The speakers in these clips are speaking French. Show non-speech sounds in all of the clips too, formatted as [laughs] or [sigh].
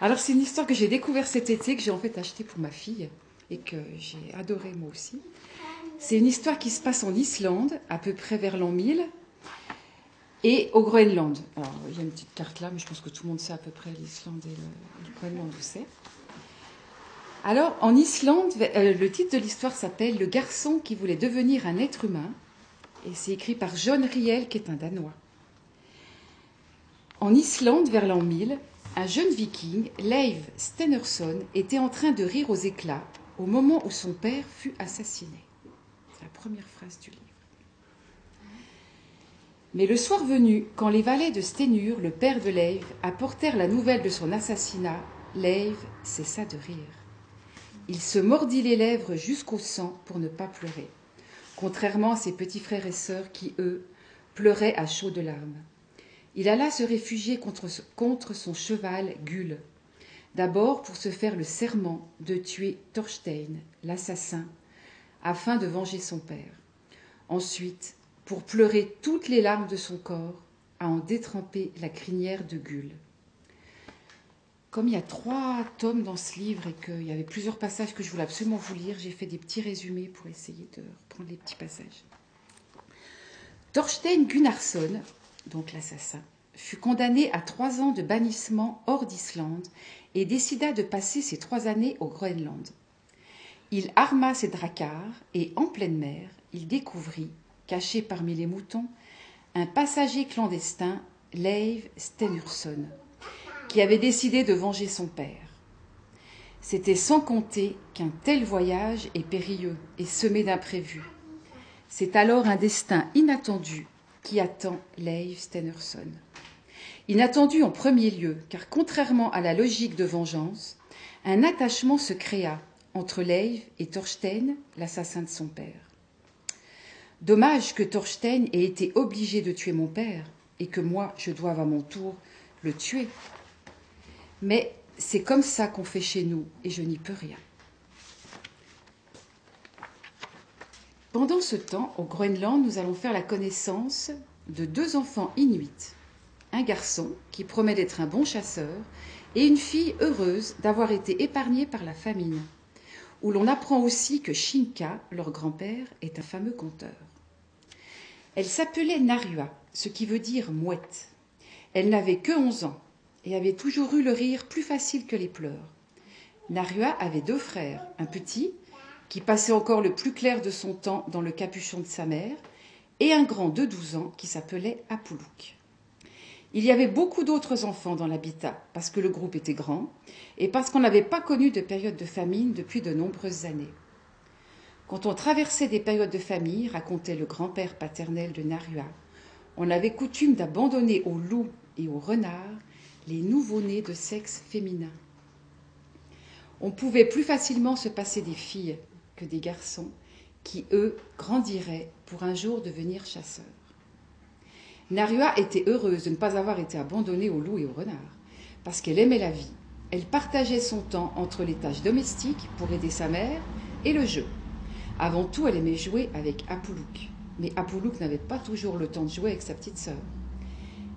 Alors c'est une histoire que j'ai découvert cet été, que j'ai en fait acheté pour ma fille et que j'ai adoré moi aussi. C'est une histoire qui se passe en Islande, à peu près vers l'an 1000, et au Groenland. Alors il y a une petite carte là, mais je pense que tout le monde sait à peu près l'Islande et le, Groenland où c'est. Alors en Islande, euh, le titre de l'histoire s'appelle Le garçon qui voulait devenir un être humain, et c'est écrit par John Riel, qui est un Danois. En Islande, vers l'an 1000, un jeune viking, Leif Stenerson, était en train de rire aux éclats au moment où son père fut assassiné. C'est la première phrase du livre. Mais le soir venu, quand les valets de Stenur, le père de Leif, apportèrent la nouvelle de son assassinat, Leif cessa de rire. Il se mordit les lèvres jusqu'au sang pour ne pas pleurer, contrairement à ses petits frères et sœurs qui, eux, pleuraient à chaudes larmes il alla se réfugier contre, son cheval Gull. D'abord pour se faire le serment de tuer Thorstein, l'assassin, afin de venger son père. Ensuite, pour pleurer toutes les larmes de son corps, à en détremper la crinière de Gull. Comme il y a trois tomes dans ce livre et qu'il y avait plusieurs passages que je voulais absolument vous lire, j'ai fait des petits résumés pour essayer de reprendre les petits passages. Thorstein Gunnarsson donc l'assassin, fut condamné à trois ans de bannissement hors d'Islande et décida de passer ces trois années au Groenland. Il arma ses dracars et, en pleine mer, il découvrit, caché parmi les moutons, un passager clandestin, Leif Stenurson, qui avait décidé de venger son père. C'était sans compter qu'un tel voyage est périlleux et semé d'imprévus. C'est alors un destin inattendu qui attend Leif Stenerson? Inattendu en premier lieu, car contrairement à la logique de vengeance, un attachement se créa entre Leif et Thorstein, l'assassin de son père. Dommage que Thorstein ait été obligé de tuer mon père et que moi je doive à mon tour le tuer. Mais c'est comme ça qu'on fait chez nous et je n'y peux rien. Pendant ce temps, au Groenland, nous allons faire la connaissance de deux enfants inuits. Un garçon qui promet d'être un bon chasseur et une fille heureuse d'avoir été épargnée par la famine, où l'on apprend aussi que Shinka, leur grand-père, est un fameux conteur. Elle s'appelait Narua, ce qui veut dire mouette. Elle n'avait que onze ans et avait toujours eu le rire plus facile que les pleurs. Narua avait deux frères, un petit qui passait encore le plus clair de son temps dans le capuchon de sa mère, et un grand de douze ans qui s'appelait Apoulouk. Il y avait beaucoup d'autres enfants dans l'habitat, parce que le groupe était grand, et parce qu'on n'avait pas connu de période de famine depuis de nombreuses années. Quand on traversait des périodes de famine, racontait le grand-père paternel de Narua, on avait coutume d'abandonner aux loups et aux renards les nouveau-nés de sexe féminin. On pouvait plus facilement se passer des filles que des garçons qui, eux, grandiraient pour un jour devenir chasseurs. Narua était heureuse de ne pas avoir été abandonnée aux loups et aux renards, parce qu'elle aimait la vie. Elle partageait son temps entre les tâches domestiques pour aider sa mère et le jeu. Avant tout, elle aimait jouer avec Apoulouk. Mais Apoulouk n'avait pas toujours le temps de jouer avec sa petite sœur.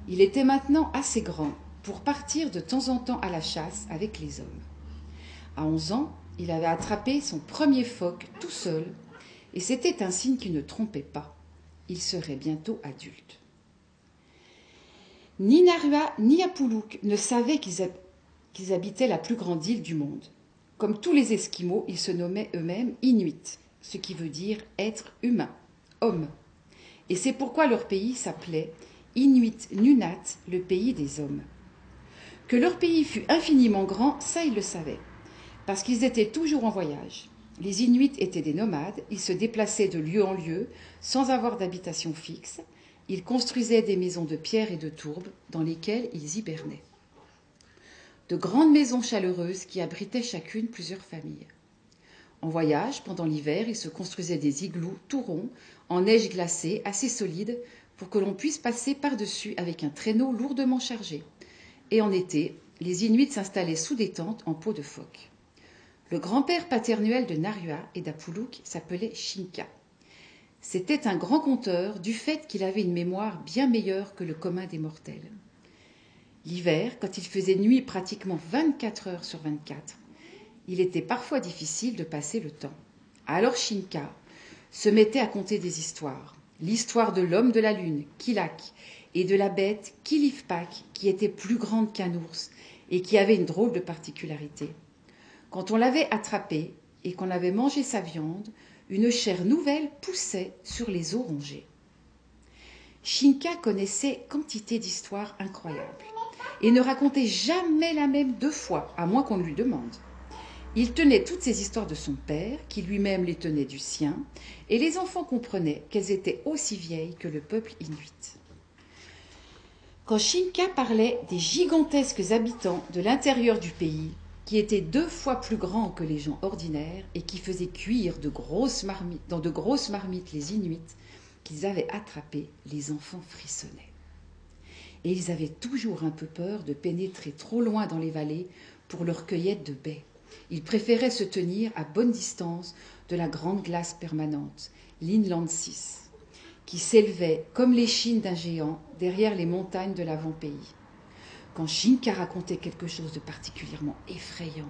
Il était maintenant assez grand pour partir de temps en temps à la chasse avec les hommes. À 11 ans, il avait attrapé son premier phoque tout seul, et c'était un signe qui ne trompait pas. Il serait bientôt adulte. Ni Narua ni Apoulouk ne savaient qu'ils habitaient la plus grande île du monde. Comme tous les Esquimaux, ils se nommaient eux-mêmes Inuits, ce qui veut dire être humain, homme. Et c'est pourquoi leur pays s'appelait Inuit Nunat, le pays des hommes. Que leur pays fût infiniment grand, ça ils le savaient parce qu'ils étaient toujours en voyage. Les Inuits étaient des nomades, ils se déplaçaient de lieu en lieu sans avoir d'habitation fixe, ils construisaient des maisons de pierre et de tourbe dans lesquelles ils hibernaient. De grandes maisons chaleureuses qui abritaient chacune plusieurs familles. En voyage, pendant l'hiver, ils se construisaient des igloos tout ronds, en neige glacée, assez solides, pour que l'on puisse passer par-dessus avec un traîneau lourdement chargé. Et en été, les Inuits s'installaient sous des tentes en peau de phoque. Le grand-père paternel de Narua et d'Apoulouk s'appelait Shinka. C'était un grand conteur du fait qu'il avait une mémoire bien meilleure que le commun des mortels. L'hiver, quand il faisait nuit pratiquement 24 heures sur 24, il était parfois difficile de passer le temps. Alors Shinka se mettait à conter des histoires. L'histoire de l'homme de la lune, Kilak, et de la bête Kilifpak, qui était plus grande qu'un ours et qui avait une drôle de particularité. Quand on l'avait attrapé et qu'on avait mangé sa viande, une chair nouvelle poussait sur les os rongés. Shinka connaissait quantité d'histoires incroyables et ne racontait jamais la même deux fois, à moins qu'on ne lui demande. Il tenait toutes ces histoires de son père, qui lui-même les tenait du sien, et les enfants comprenaient qu'elles étaient aussi vieilles que le peuple inuit. Quand Shinka parlait des gigantesques habitants de l'intérieur du pays, qui étaient deux fois plus grands que les gens ordinaires et qui faisaient cuire dans de grosses marmites les Inuits qu'ils avaient attrapés, les enfants frissonnaient. Et ils avaient toujours un peu peur de pénétrer trop loin dans les vallées pour leur cueillette de baies. Ils préféraient se tenir à bonne distance de la grande glace permanente, l'Inland 6, qui s'élevait comme l'échine d'un géant derrière les montagnes de l'avant-pays. Quand Shinka racontait quelque chose de particulièrement effrayant,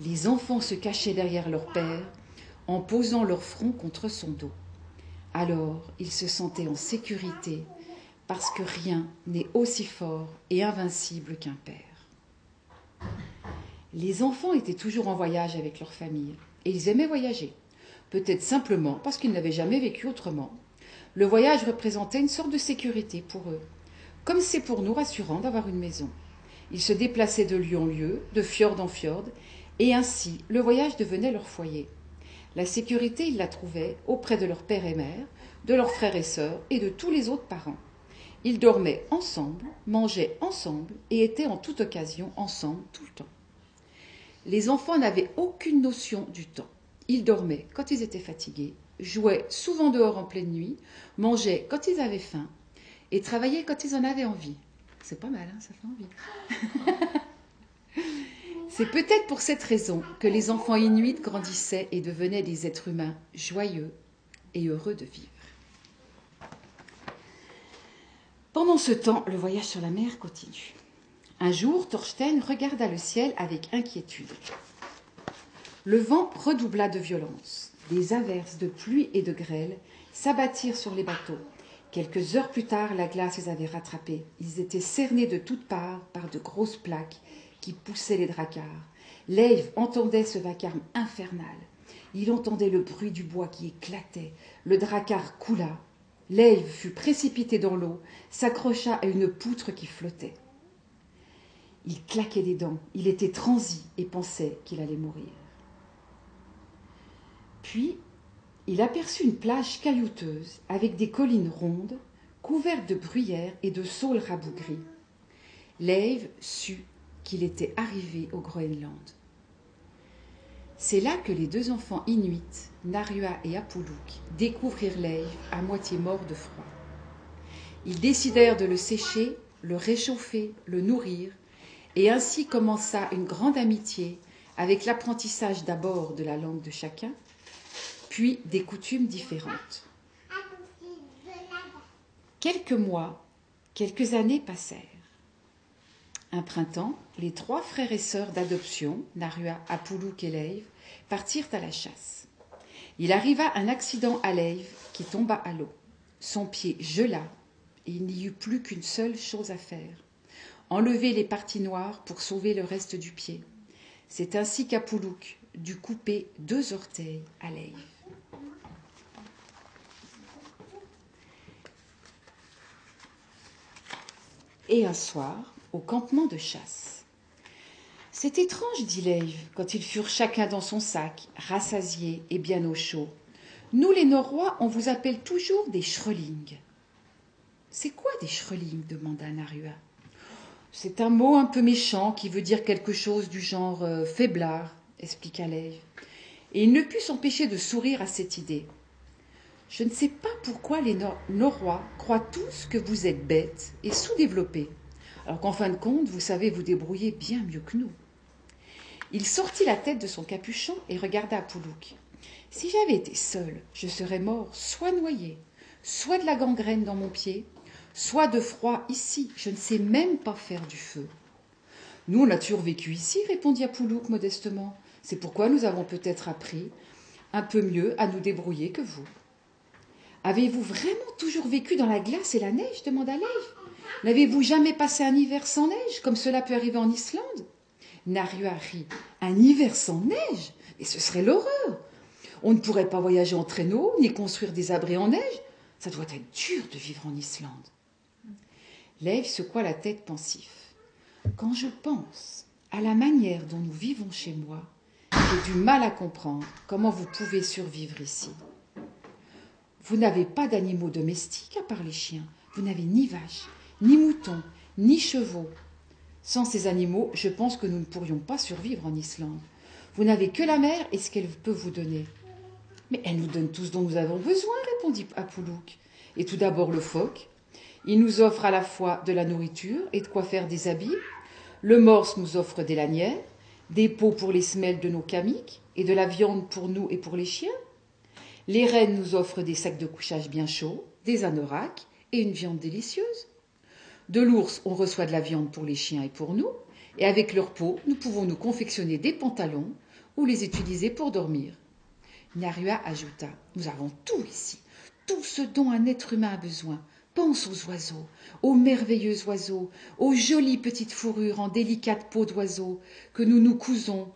les enfants se cachaient derrière leur père en posant leur front contre son dos. Alors ils se sentaient en sécurité parce que rien n'est aussi fort et invincible qu'un père. Les enfants étaient toujours en voyage avec leur famille et ils aimaient voyager, peut-être simplement parce qu'ils n'avaient jamais vécu autrement. Le voyage représentait une sorte de sécurité pour eux, comme c'est pour nous rassurant d'avoir une maison. Ils se déplaçaient de lieu en lieu, de fjord en fjord, et ainsi le voyage devenait leur foyer. La sécurité, ils la trouvaient auprès de leur père et mère, de leurs frères et sœurs et de tous les autres parents. Ils dormaient ensemble, mangeaient ensemble et étaient en toute occasion ensemble tout le temps. Les enfants n'avaient aucune notion du temps. Ils dormaient quand ils étaient fatigués, jouaient souvent dehors en pleine nuit, mangeaient quand ils avaient faim et travailler quand ils en avaient envie. C'est pas mal, hein, ça fait envie. [laughs] C'est peut-être pour cette raison que les enfants inuits grandissaient et devenaient des êtres humains joyeux et heureux de vivre. Pendant ce temps, le voyage sur la mer continue. Un jour, Thorsten regarda le ciel avec inquiétude. Le vent redoubla de violence. Des averses de pluie et de grêle s'abattirent sur les bateaux Quelques heures plus tard, la glace les avait rattrapés. Ils étaient cernés de toutes parts par de grosses plaques qui poussaient les dracars. L'Ève entendait ce vacarme infernal. Il entendait le bruit du bois qui éclatait. Le dracar coula. L'Ève fut précipité dans l'eau, s'accrocha à une poutre qui flottait. Il claquait des dents, il était transi et pensait qu'il allait mourir. Puis il aperçut une plage caillouteuse avec des collines rondes, couvertes de bruyères et de saules rabougris. Leiv sut qu'il était arrivé au Groenland. C'est là que les deux enfants inuits, Narua et Apuluk, découvrirent Leiv à moitié mort de froid. Ils décidèrent de le sécher, le réchauffer, le nourrir, et ainsi commença une grande amitié avec l'apprentissage d'abord de la langue de chacun, puis des coutumes différentes. Quelques mois, quelques années passèrent. Un printemps, les trois frères et sœurs d'adoption, Narua, Apuluk et Leiv, partirent à la chasse. Il arriva un accident à Leiv qui tomba à l'eau. Son pied gela et il n'y eut plus qu'une seule chose à faire enlever les parties noires pour sauver le reste du pied. C'est ainsi qu'Apuluk dut couper deux orteils à Leiv. Et un soir au campement de chasse. C'est étrange, dit Leiv, quand ils furent chacun dans son sac, rassasiés et bien au chaud. Nous, les Norrois, on vous appelle toujours des Schrelings. C'est quoi des Schrelings demanda Narua. C'est un mot un peu méchant qui veut dire quelque chose du genre euh, faiblard, expliqua Leiv. Et il ne put s'empêcher de sourire à cette idée. Je ne sais pas pourquoi les Norrois croient tous que vous êtes bêtes et sous-développés, alors qu'en fin de compte, vous savez vous débrouiller bien mieux que nous. Il sortit la tête de son capuchon et regarda Poulouk. Si j'avais été seul, je serais mort soit noyé, soit de la gangrène dans mon pied, Soit de froid ici, je ne sais même pas faire du feu. Nous, on a toujours vécu ici, répondit Apoulouk modestement. C'est pourquoi nous avons peut-être appris un peu mieux à nous débrouiller que vous. Avez-vous vraiment toujours vécu dans la glace et la neige demanda Leif. N'avez-vous jamais passé un hiver sans neige, comme cela peut arriver en Islande? Narua rit. Un hiver sans neige? Mais ce serait l'horreur On ne pourrait pas voyager en traîneau, ni construire des abris en neige. Ça doit être dur de vivre en Islande. Leif secoua la tête pensif. Quand je pense à la manière dont nous vivons chez moi, j'ai du mal à comprendre comment vous pouvez survivre ici. Vous n'avez pas d'animaux domestiques à part les chiens. Vous n'avez ni vaches, ni moutons, ni chevaux. Sans ces animaux, je pense que nous ne pourrions pas survivre en Islande. Vous n'avez que la mer et ce qu'elle peut vous donner. Mais elle nous donne tout ce dont nous avons besoin, répondit Apoulouk. Et tout d'abord le phoque. Il nous offre à la fois de la nourriture et de quoi faire des habits. Le morse nous offre des lanières, des peaux pour les semelles de nos camiques et de la viande pour nous et pour les chiens. Les rennes nous offrent des sacs de couchage bien chauds, des anoraks et une viande délicieuse. De l'ours, on reçoit de la viande pour les chiens et pour nous, et avec leur peau, nous pouvons nous confectionner des pantalons ou les utiliser pour dormir. Narua ajouta Nous avons tout ici, tout ce dont un être humain a besoin. Pense aux oiseaux, aux merveilleux oiseaux, aux jolies petites fourrures en délicate peau d'oiseaux que nous nous cousons,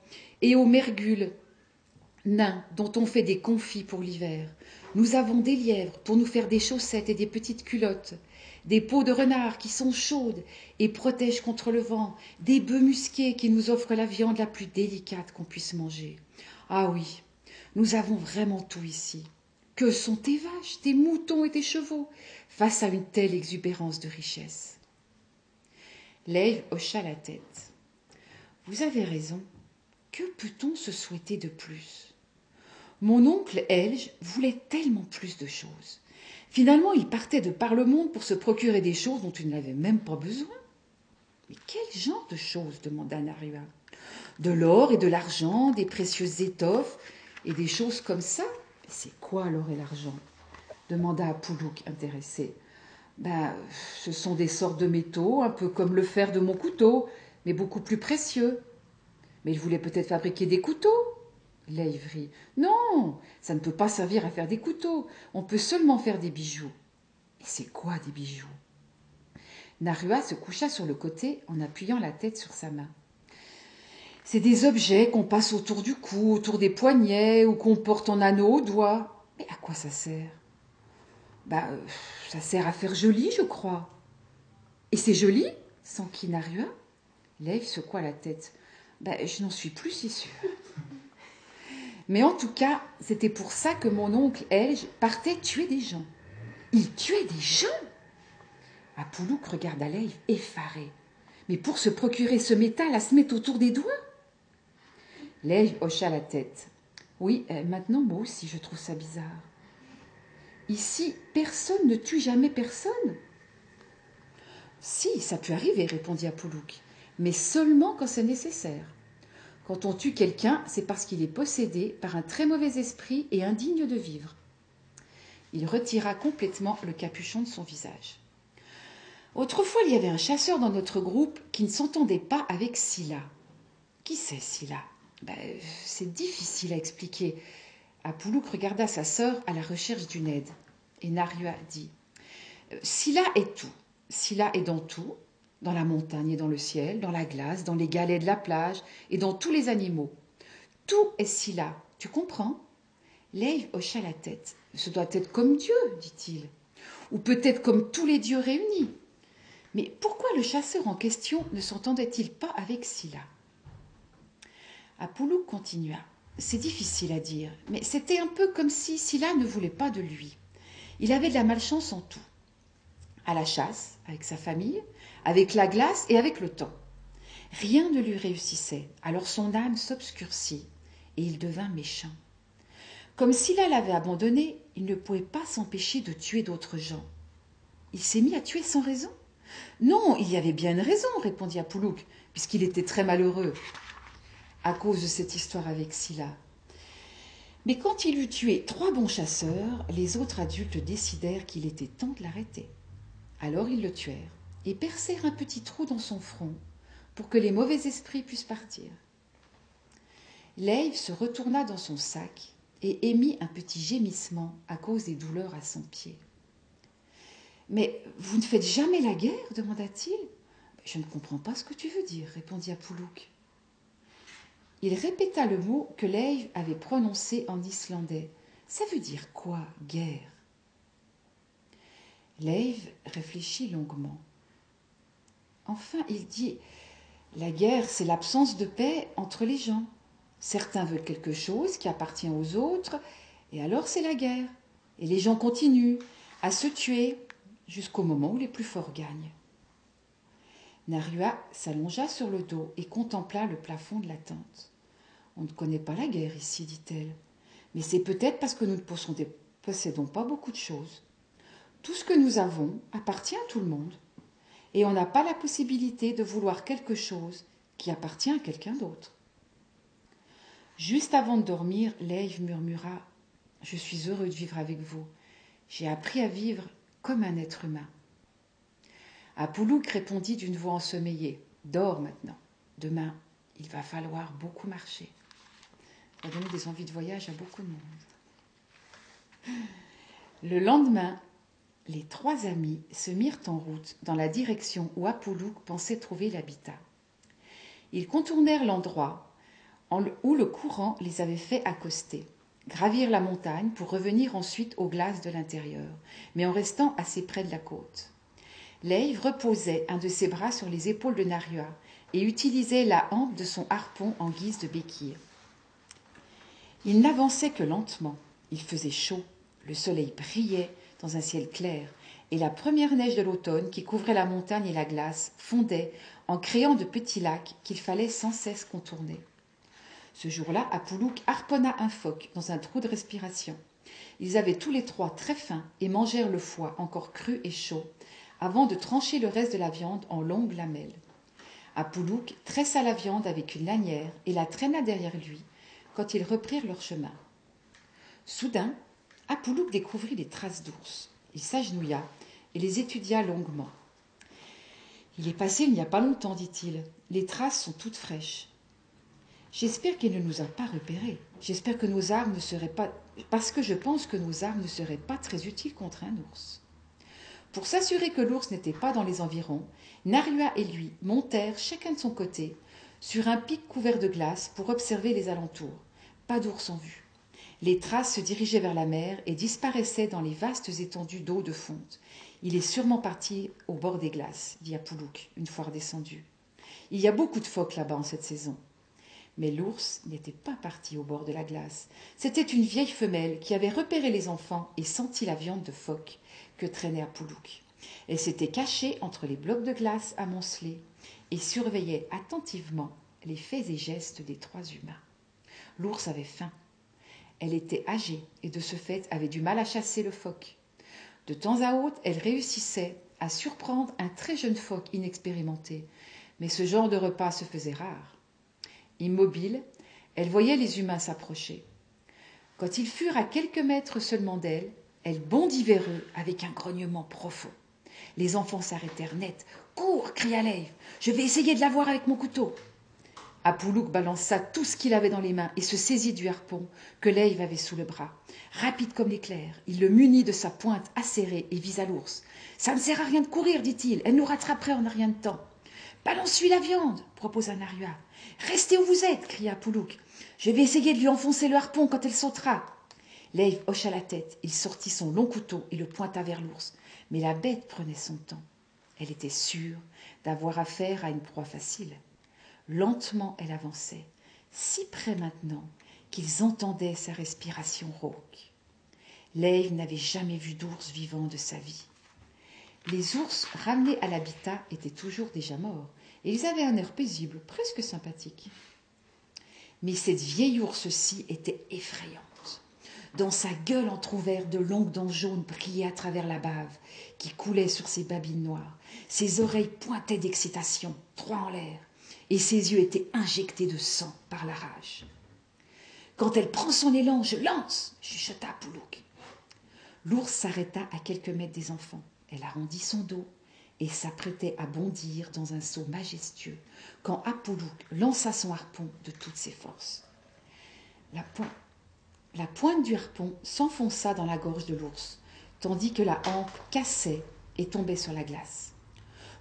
et aux mergules nains dont on fait des confits pour l'hiver. Nous avons des lièvres pour nous faire des chaussettes et des petites culottes, des peaux de renard qui sont chaudes et protègent contre le vent, des bœufs musqués qui nous offrent la viande la plus délicate qu'on puisse manger. Ah oui, nous avons vraiment tout ici. Que sont tes vaches, tes moutons et tes chevaux face à une telle exubérance de richesse? L'aigle hocha la tête. Vous avez raison. Que peut-on se souhaiter de plus? Mon oncle Elge voulait tellement plus de choses. Finalement, il partait de par le monde pour se procurer des choses dont il n'avait même pas besoin. Mais quel genre de choses demanda Narua. De l'or et de l'argent, des précieuses étoffes et des choses comme ça. C'est quoi l'or et l'argent? demanda Poulouk, intéressé. Ben, ce sont des sortes de métaux, un peu comme le fer de mon couteau, mais beaucoup plus précieux. Mais il voulait peut-être fabriquer des couteaux L'Aivry. Non, ça ne peut pas servir à faire des couteaux. On peut seulement faire des bijoux. Et c'est quoi des bijoux? Narua se coucha sur le côté en appuyant la tête sur sa main. C'est des objets qu'on passe autour du cou, autour des poignets ou qu'on porte en anneau au doigt. Mais à quoi ça sert? Bah, ça sert à faire joli, je crois. Et c'est joli? s'enquit Narua. L'Ève secoua la tête. Bah, je n'en suis plus si sûre. Mais en tout cas, c'était pour ça que mon oncle Elge partait tuer des gens. Il tuait des gens Apoulouk regarda l'Ève effaré. Mais pour se procurer ce métal à se mettre autour des doigts L'Ève hocha la tête. Oui, euh, maintenant moi aussi je trouve ça bizarre. Ici, personne ne tue jamais personne. Si, ça peut arriver, répondit Apoulouk, mais seulement quand c'est nécessaire. Quand on tue quelqu'un, c'est parce qu'il est possédé par un très mauvais esprit et indigne de vivre. Il retira complètement le capuchon de son visage. Autrefois, il y avait un chasseur dans notre groupe qui ne s'entendait pas avec Scylla. Qui c'est Scylla? Ben, C'est difficile à expliquer. Apoulouk regarda sa sœur à la recherche d'une aide. Et Narua dit Scylla est tout. Scylla est dans tout dans la montagne et dans le ciel, dans la glace, dans les galets de la plage et dans tous les animaux. Tout est si tu comprends? L'aigle hocha la tête. Ce doit être comme Dieu, dit-il, ou peut-être comme tous les dieux réunis. Mais pourquoi le chasseur en question ne s'entendait-il pas avec Scylla Apollo continua. C'est difficile à dire, mais c'était un peu comme si Scylla ne voulait pas de lui. Il avait de la malchance en tout. À la chasse, avec sa famille, avec la glace et avec le temps. Rien ne lui réussissait, alors son âme s'obscurcit et il devint méchant. Comme Scylla l'avait abandonné, il ne pouvait pas s'empêcher de tuer d'autres gens. Il s'est mis à tuer sans raison Non, il y avait bien une raison, répondit Apoulouk, puisqu'il était très malheureux à cause de cette histoire avec Scylla. Mais quand il eut tué trois bons chasseurs, les autres adultes décidèrent qu'il était temps de l'arrêter. Alors ils le tuèrent et percèrent un petit trou dans son front pour que les mauvais esprits puissent partir. Leïv se retourna dans son sac et émit un petit gémissement à cause des douleurs à son pied. Mais vous ne faites jamais la guerre? demanda-t-il. Je ne comprends pas ce que tu veux dire, répondit Apoulouk. Il répéta le mot que Leif avait prononcé en islandais. Ça veut dire quoi, guerre? Leif réfléchit longuement. Enfin, il dit La guerre, c'est l'absence de paix entre les gens. Certains veulent quelque chose qui appartient aux autres, et alors c'est la guerre. Et les gens continuent à se tuer jusqu'au moment où les plus forts gagnent. Narua s'allongea sur le dos et contempla le plafond de la tente. On ne connaît pas la guerre ici, dit-elle, mais c'est peut-être parce que nous ne possédons pas beaucoup de choses. Tout ce que nous avons appartient à tout le monde, et on n'a pas la possibilité de vouloir quelque chose qui appartient à quelqu'un d'autre. Juste avant de dormir, Leïve murmura Je suis heureux de vivre avec vous. J'ai appris à vivre comme un être humain. Apoulouk répondit d'une voix ensommeillée Dors maintenant. Demain, il va falloir beaucoup marcher. Ça va des envies de voyage à beaucoup de monde. Le lendemain, les trois amis se mirent en route dans la direction où Apoulouk pensait trouver l'habitat. Ils contournèrent l'endroit où le courant les avait fait accoster, gravir la montagne pour revenir ensuite aux glaces de l'intérieur, mais en restant assez près de la côte. Leïv reposait un de ses bras sur les épaules de Narua et utilisait la hampe de son harpon en guise de béquille. Il n'avançait que lentement. Il faisait chaud, le soleil brillait dans un ciel clair, et la première neige de l'automne qui couvrait la montagne et la glace fondait en créant de petits lacs qu'il fallait sans cesse contourner. Ce jour-là, Apoulouk harponna un phoque dans un trou de respiration. Ils avaient tous les trois très faim et mangèrent le foie encore cru et chaud, avant de trancher le reste de la viande en longues lamelles. Apoulouk tressa la viande avec une lanière et la traîna derrière lui quand ils reprirent leur chemin. Soudain, Apoulouk découvrit des traces d'ours. Il s'agenouilla et les étudia longuement. Il est passé il n'y a pas longtemps, dit-il. Les traces sont toutes fraîches. J'espère qu'il ne nous a pas repérés. J'espère que nos armes ne seraient pas. Parce que je pense que nos armes ne seraient pas très utiles contre un ours. Pour s'assurer que l'ours n'était pas dans les environs, Narua et lui montèrent chacun de son côté sur un pic couvert de glace pour observer les alentours. Pas d'ours en vue. Les traces se dirigeaient vers la mer et disparaissaient dans les vastes étendues d'eau de fonte. Il est sûrement parti au bord des glaces, dit Apoulouk, une fois redescendu. Il y a beaucoup de phoques là-bas en cette saison. Mais l'ours n'était pas parti au bord de la glace. C'était une vieille femelle qui avait repéré les enfants et senti la viande de phoque que traînait Apoulouk. Elle s'était cachée entre les blocs de glace amoncelés et surveillait attentivement les faits et gestes des trois humains. L'ours avait faim. Elle était âgée et de ce fait avait du mal à chasser le phoque. De temps à autre, elle réussissait à surprendre un très jeune phoque inexpérimenté, mais ce genre de repas se faisait rare. Immobile, elle voyait les humains s'approcher. Quand ils furent à quelques mètres seulement d'elle, elle bondit vers eux avec un grognement profond. Les enfants s'arrêtèrent net. Cours cria Leif. Je vais essayer de l'avoir avec mon couteau. Apoulouk balança tout ce qu'il avait dans les mains et se saisit du harpon que Leif avait sous le bras. Rapide comme l'éclair, il le munit de sa pointe acérée et visa l'ours. Ça ne sert à rien de courir, dit-il. Elle nous rattraperait en un rien de temps. Balance-lui la viande, proposa Narua. Restez où vous êtes, cria Apoulouk. Je vais essayer de lui enfoncer le harpon quand elle sautera. Leif hocha la tête, il sortit son long couteau et le pointa vers l'ours. Mais la bête prenait son temps. Elle était sûre d'avoir affaire à une proie facile. Lentement elle avançait, si près maintenant qu'ils entendaient sa respiration rauque. Leif n'avait jamais vu d'ours vivant de sa vie. Les ours ramenés à l'habitat étaient toujours déjà morts, et ils avaient un air paisible, presque sympathique. Mais cette vieille ours-ci était effrayante. Dans sa gueule entr'ouverte, de longues dents jaunes brillaient à travers la bave qui coulait sur ses babines noires. Ses oreilles pointaient d'excitation, trois en l'air, et ses yeux étaient injectés de sang par la rage. Quand elle prend son élan, je lance, chuchota Poulouk. L'ours s'arrêta à quelques mètres des enfants. Elle arrondit son dos et s'apprêtait à bondir dans un saut majestueux quand Apoulouk lança son harpon de toutes ses forces. La, la pointe du harpon s'enfonça dans la gorge de l'ours, tandis que la hampe cassait et tombait sur la glace.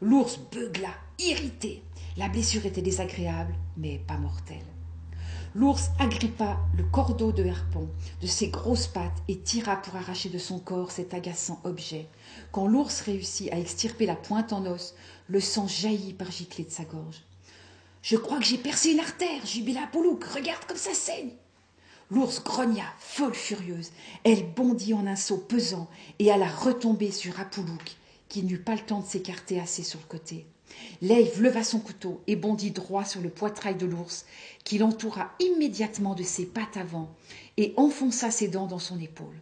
L'ours beugla, irrité. La blessure était désagréable, mais pas mortelle. L'ours agrippa le cordeau de harpon de ses grosses pattes et tira pour arracher de son corps cet agaçant objet. Quand l'ours réussit à extirper la pointe en os, le sang jaillit par giclées de sa gorge. Je crois que j'ai percé une artère, jubila Poulouk. Regarde comme ça saigne. L'ours grogna, folle furieuse. Elle bondit en un saut pesant et alla retomber sur Apoulouk, qui n'eut pas le temps de s'écarter assez sur le côté. L'Ève leva son couteau et bondit droit sur le poitrail de l'ours, qui l'entoura immédiatement de ses pattes avant et enfonça ses dents dans son épaule.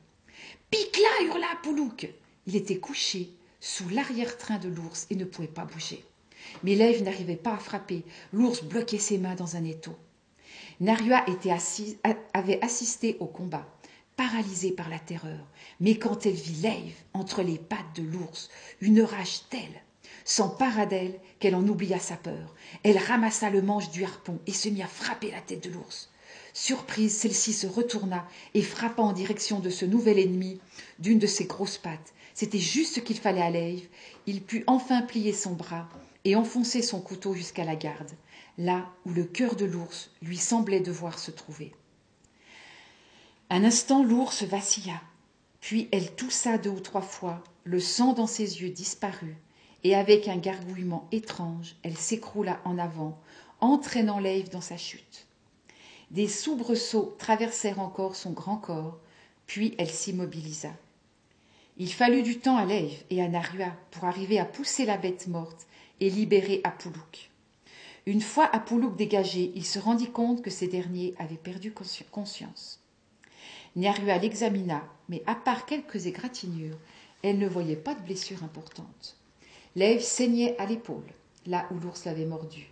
Pique-la hurla Poulouk. Il était couché sous l'arrière-train de l'ours et ne pouvait pas bouger. Mais l'Ève n'arrivait pas à frapper. L'ours bloquait ses mains dans un étau. Narua avait assisté au combat, paralysée par la terreur. Mais quand elle vit l'Ève entre les pattes de l'ours, une rage telle s'empara d'elle qu'elle en oublia sa peur. Elle ramassa le manche du harpon et se mit à frapper la tête de l'ours. Surprise, celle-ci se retourna et frappa en direction de ce nouvel ennemi d'une de ses grosses pattes. C'était juste ce qu'il fallait à l'Ève. Il put enfin plier son bras et enfoncer son couteau jusqu'à la garde, là où le cœur de l'ours lui semblait devoir se trouver. Un instant, l'ours vacilla, puis elle toussa deux ou trois fois, le sang dans ses yeux disparut, et avec un gargouillement étrange, elle s'écroula en avant, entraînant l'Ève dans sa chute. Des soubresauts traversèrent encore son grand corps, puis elle s'immobilisa. Il fallut du temps à l'Ève et à Narua pour arriver à pousser la bête morte et libérer Apoulouk. Une fois Apoulouk dégagé, il se rendit compte que ces derniers avaient perdu conscience. Narua l'examina, mais à part quelques égratignures, elle ne voyait pas de blessure importante. L'Ève saignait à l'épaule, là où l'ours l'avait mordu.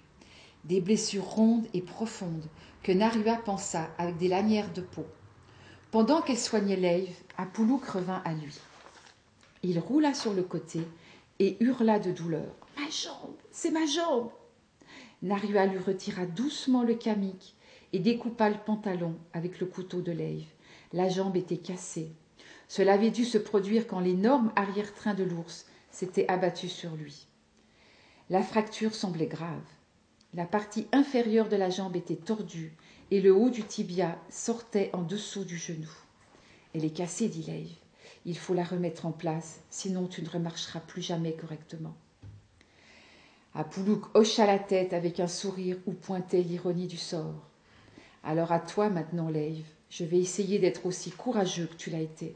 Des blessures rondes et profondes que Narua pensa avec des lanières de peau. Pendant qu'elle soignait l'Ève, Apoulouk revint à lui. Il roula sur le côté et hurla de douleur. Ma jambe, c'est ma jambe. Narua lui retira doucement le kamic et découpa le pantalon avec le couteau de l'Ève. La jambe était cassée. Cela avait dû se produire quand l'énorme arrière-train de l'ours s'était abattu sur lui. La fracture semblait grave. La partie inférieure de la jambe était tordue et le haut du tibia sortait en dessous du genou. Elle est cassée, dit Lave. Il faut la remettre en place, sinon tu ne remarcheras plus jamais correctement. Apoulouk hocha la tête avec un sourire où pointait l'ironie du sort. Alors à toi maintenant, Lave, je vais essayer d'être aussi courageux que tu l'as été.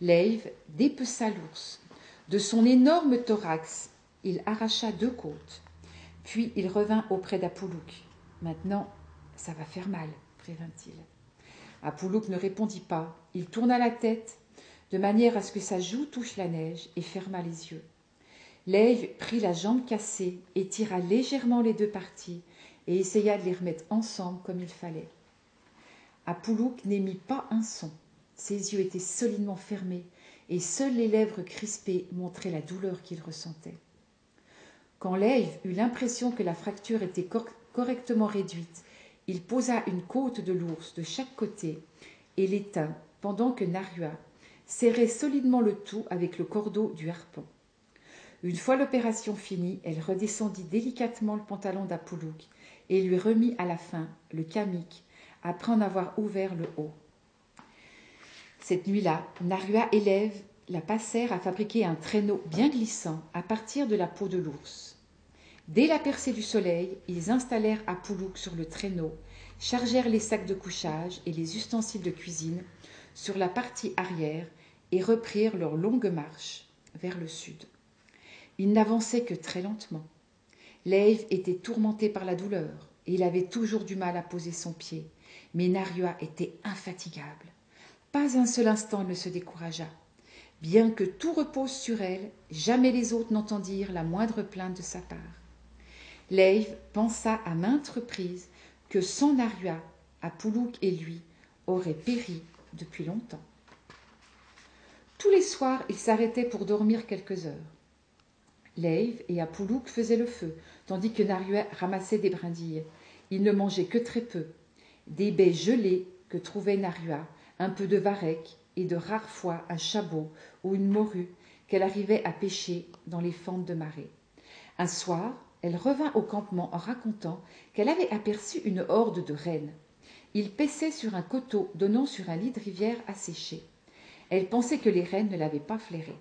Lave dépeça l'ours, de son énorme thorax, il arracha deux côtes. Puis il revint auprès d'Apoulouk. Maintenant, ça va faire mal, prévint-il. Apoulouk ne répondit pas. Il tourna la tête de manière à ce que sa joue touche la neige et ferma les yeux. L'Ève prit la jambe cassée et tira légèrement les deux parties et essaya de les remettre ensemble comme il fallait. Apoulouk n'émit pas un son. Ses yeux étaient solidement fermés et seules les lèvres crispées montraient la douleur qu'il ressentait. Quand Leif eut l'impression que la fracture était correctement réduite, il posa une côte de l'ours de chaque côté et l'éteint pendant que Narua serrait solidement le tout avec le cordeau du harpon. Une fois l'opération finie, elle redescendit délicatement le pantalon d'Apoulouk et lui remit à la fin le kamic après en avoir ouvert le haut. Cette nuit-là, Narua et Lève la passèrent à fabriquer un traîneau bien glissant à partir de la peau de l'ours. Dès la percée du soleil, ils installèrent Apoulouk sur le traîneau, chargèrent les sacs de couchage et les ustensiles de cuisine sur la partie arrière et reprirent leur longue marche vers le sud. Ils n'avançaient que très lentement. L'Ève était tourmenté par la douleur et il avait toujours du mal à poser son pied, mais Narua était infatigable. Pas un seul instant ne se découragea. Bien que tout repose sur elle, jamais les autres n'entendirent la moindre plainte de sa part. Lave pensa à maintes reprises que sans Narua, Apoulouk et lui auraient péri depuis longtemps. Tous les soirs, ils s'arrêtaient pour dormir quelques heures. Leiv et Apoulouk faisaient le feu, tandis que Narua ramassait des brindilles. Ils ne mangeaient que très peu. Des baies gelées que trouvait Narua, un peu de varech et de rares fois un chabot ou une morue qu'elle arrivait à pêcher dans les fentes de marée. Un soir, elle revint au campement en racontant qu'elle avait aperçu une horde de rennes. Ils paissaient sur un coteau donnant sur un lit de rivière asséché. Elle pensait que les rennes ne l'avaient pas flairé.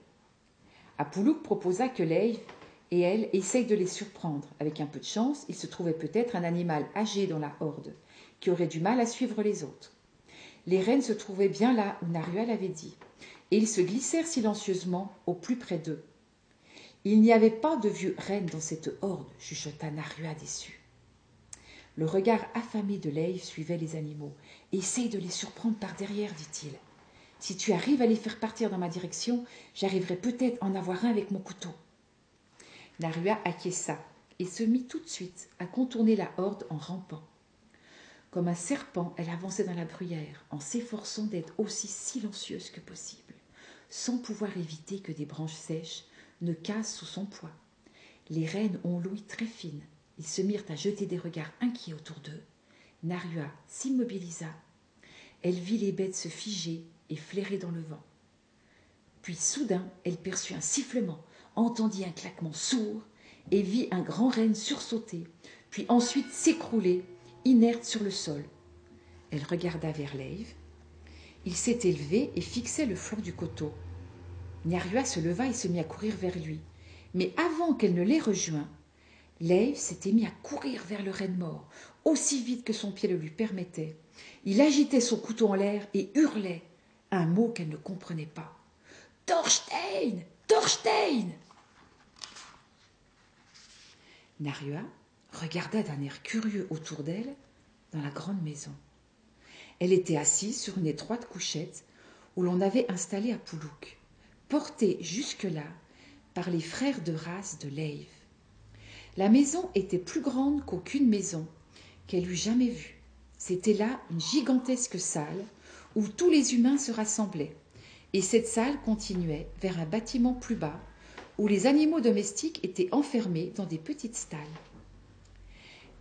Apoulouk proposa que Leiv et elle essayent de les surprendre. Avec un peu de chance, il se trouvait peut-être un animal âgé dans la horde, qui aurait du mal à suivre les autres. Les rennes se trouvaient bien là où Narua l'avait dit, et ils se glissèrent silencieusement au plus près d'eux. Il n'y avait pas de vieux rennes dans cette horde, chuchota Narua déçu. Le regard affamé de Leiv suivait les animaux. Essaye de les surprendre par derrière, dit-il. Si tu arrives à les faire partir dans ma direction, j'arriverai peut-être en avoir un avec mon couteau. Narua acquiesça et se mit tout de suite à contourner la horde en rampant. Comme un serpent, elle avançait dans la bruyère, en s'efforçant d'être aussi silencieuse que possible, sans pouvoir éviter que des branches sèches ne cassent sous son poids. Les rennes ont l'ouïe très fine. Ils se mirent à jeter des regards inquiets autour d'eux. Narua s'immobilisa. Elle vit les bêtes se figer et flairer dans le vent. Puis soudain, elle perçut un sifflement, entendit un claquement sourd et vit un grand renne sursauter, puis ensuite s'écrouler, inerte sur le sol. Elle regarda vers Leiv. Il s'était levé et fixait le flanc du coteau. Nyarua se leva et se mit à courir vers lui. Mais avant qu'elle ne l'ait rejoint, Leiv s'était mis à courir vers le renne mort, aussi vite que son pied le lui permettait. Il agitait son couteau en l'air et hurlait un mot qu'elle ne comprenait pas. Thorstein Thorstein Narua regarda d'un air curieux autour d'elle dans la grande maison. Elle était assise sur une étroite couchette où l'on avait installé Apoulouk, porté jusque-là par les frères de race de Leiv. La maison était plus grande qu'aucune maison qu'elle eût jamais vue. C'était là une gigantesque salle où tous les humains se rassemblaient, et cette salle continuait vers un bâtiment plus bas où les animaux domestiques étaient enfermés dans des petites stalles.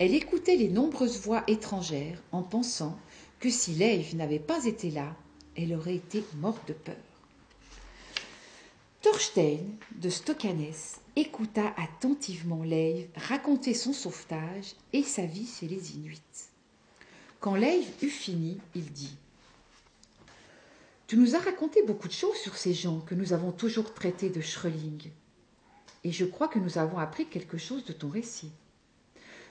Elle écoutait les nombreuses voix étrangères en pensant que si Leiv n'avait pas été là, elle aurait été morte de peur. Thorstein de Stockanès écouta attentivement Leiv raconter son sauvetage et sa vie chez les Inuits. Quand Leiv eut fini, il dit tu nous as raconté beaucoup de choses sur ces gens que nous avons toujours traités de Schröling. Et je crois que nous avons appris quelque chose de ton récit.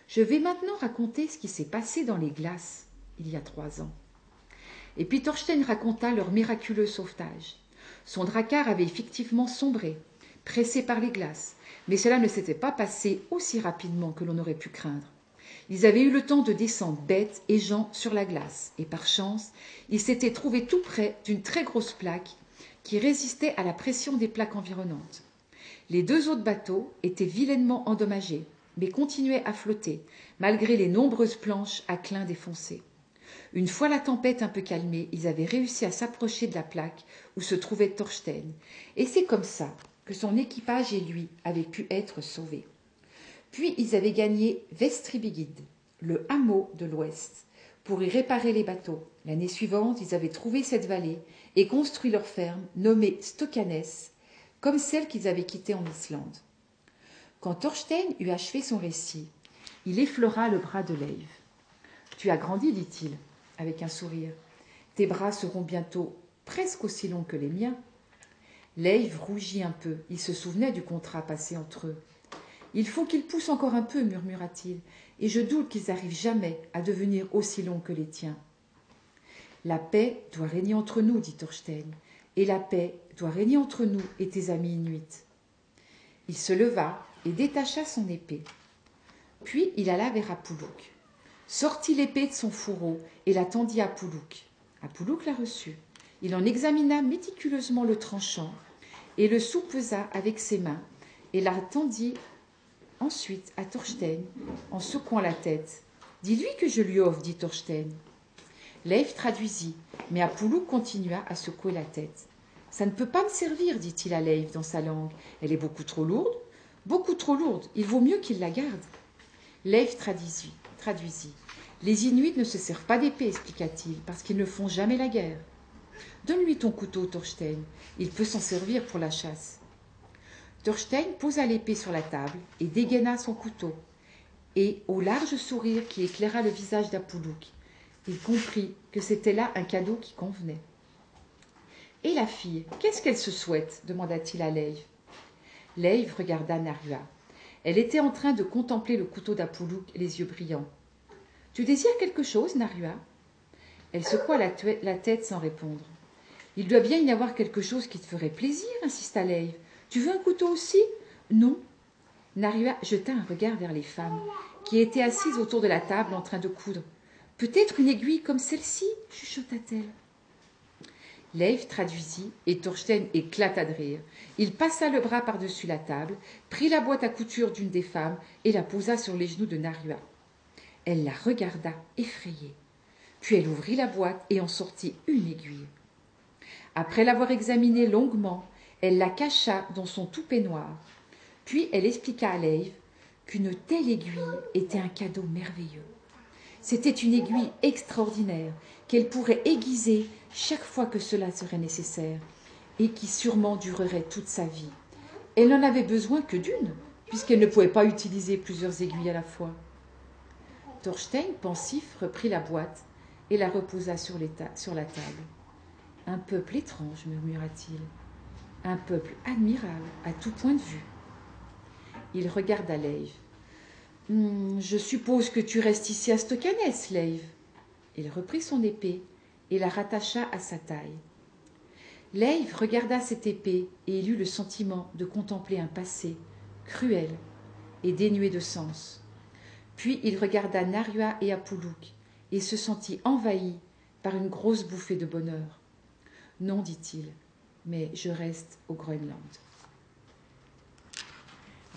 Je vais maintenant raconter ce qui s'est passé dans les glaces il y a trois ans. Et puis raconta leur miraculeux sauvetage. Son dracard avait effectivement sombré, pressé par les glaces, mais cela ne s'était pas passé aussi rapidement que l'on aurait pu craindre. Ils avaient eu le temps de descendre bêtes et gens sur la glace, et par chance, ils s'étaient trouvés tout près d'une très grosse plaque qui résistait à la pression des plaques environnantes. Les deux autres bateaux étaient vilainement endommagés, mais continuaient à flotter, malgré les nombreuses planches à clins défoncées. Une fois la tempête un peu calmée, ils avaient réussi à s'approcher de la plaque où se trouvait Thorstein, et c'est comme ça que son équipage et lui avaient pu être sauvés. Puis ils avaient gagné Vestribigid, le hameau de l'ouest, pour y réparer les bateaux. L'année suivante, ils avaient trouvé cette vallée et construit leur ferme, nommée Stokkanes, comme celle qu'ils avaient quittée en Islande. Quand Thorstein eut achevé son récit, il effleura le bras de Leiv. Tu as grandi, dit-il, avec un sourire. Tes bras seront bientôt presque aussi longs que les miens. Leiv rougit un peu. Il se souvenait du contrat passé entre eux. Il faut qu'ils poussent encore un peu, murmura-t-il, et je doute qu'ils arrivent jamais à devenir aussi longs que les tiens. La paix doit régner entre nous, dit Thorstein, et la paix doit régner entre nous et tes amis inuits. Il se leva et détacha son épée. Puis il alla vers Apoulouk, sortit l'épée de son fourreau et la tendit à Apoulouk. Apoulouk la reçut. Il en examina méticuleusement le tranchant et le soupesa avec ses mains et la tendit ensuite à Thorstein en secouant la tête. Dis-lui que je lui offre, dit Thorstein. Leif traduisit, mais Apoulouk continua à secouer la tête. Ça ne peut pas me servir, dit-il à Leif dans sa langue. Elle est beaucoup trop lourde. Beaucoup trop lourde. Il vaut mieux qu'il la garde. Leif traduisit. traduisit. Les Inuits ne se servent pas d'épée, expliqua-t-il, parce qu'ils ne font jamais la guerre. Donne-lui ton couteau, Thorstein. Il peut s'en servir pour la chasse. Thorstein posa l'épée sur la table et dégaina son couteau. Et, au large sourire qui éclaira le visage d'Apoulouk, il comprit que c'était là un cadeau qui convenait. Et la fille, qu'est-ce qu'elle se souhaite demanda-t-il à Leiv. Leiv regarda Narua. Elle était en train de contempler le couteau d'Apoulouk, les yeux brillants. Tu désires quelque chose, Narua? Elle secoua la, tête sans répondre. Il doit bien y avoir quelque chose qui te ferait plaisir, insista Leiv. Tu veux un couteau aussi? Non. Narua jeta un regard vers les femmes, qui étaient assises autour de la table en train de coudre. Peut-être une aiguille comme celle-ci chuchota-t-elle. Leif traduisit et Thorstein éclata de rire. Il passa le bras par-dessus la table, prit la boîte à couture d'une des femmes et la posa sur les genoux de Narua. Elle la regarda, effrayée. Puis elle ouvrit la boîte et en sortit une aiguille. Après l'avoir examinée longuement, elle la cacha dans son tout peignoir. Puis elle expliqua à Leif qu'une telle aiguille était un cadeau merveilleux. C'était une aiguille extraordinaire qu'elle pourrait aiguiser chaque fois que cela serait nécessaire et qui sûrement durerait toute sa vie. Elle n'en avait besoin que d'une, puisqu'elle ne pouvait pas utiliser plusieurs aiguilles à la fois. Thorstein, pensif, reprit la boîte et la reposa sur, la table. Un peuple étrange, murmura-t-il. Un peuple admirable à tout point de vue. Il regarda Leiv. Hmm, je suppose que tu restes ici à Stocanès, Leiv. Il reprit son épée et la rattacha à sa taille. Leiv regarda cette épée et il eut le sentiment de contempler un passé cruel et dénué de sens. Puis il regarda Narua et Apoulouk et se sentit envahi par une grosse bouffée de bonheur. Non, dit-il, mais je reste au Groenland.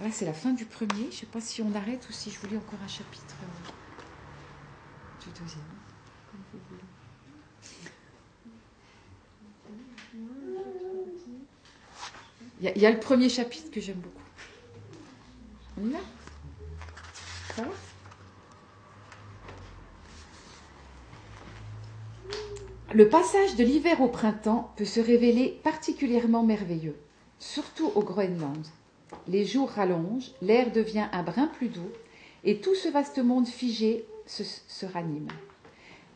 Voilà, c'est la fin du premier. Je ne sais pas si on arrête ou si je voulais encore un chapitre euh, du deuxième. Il y, a le premier chapitre que j'aime beaucoup. On y va? Ça va? Le passage de l'hiver au printemps peut se révéler particulièrement merveilleux, surtout au Groenland. Les jours rallongent, l'air devient un brin plus doux, et tout ce vaste monde figé se, ranime.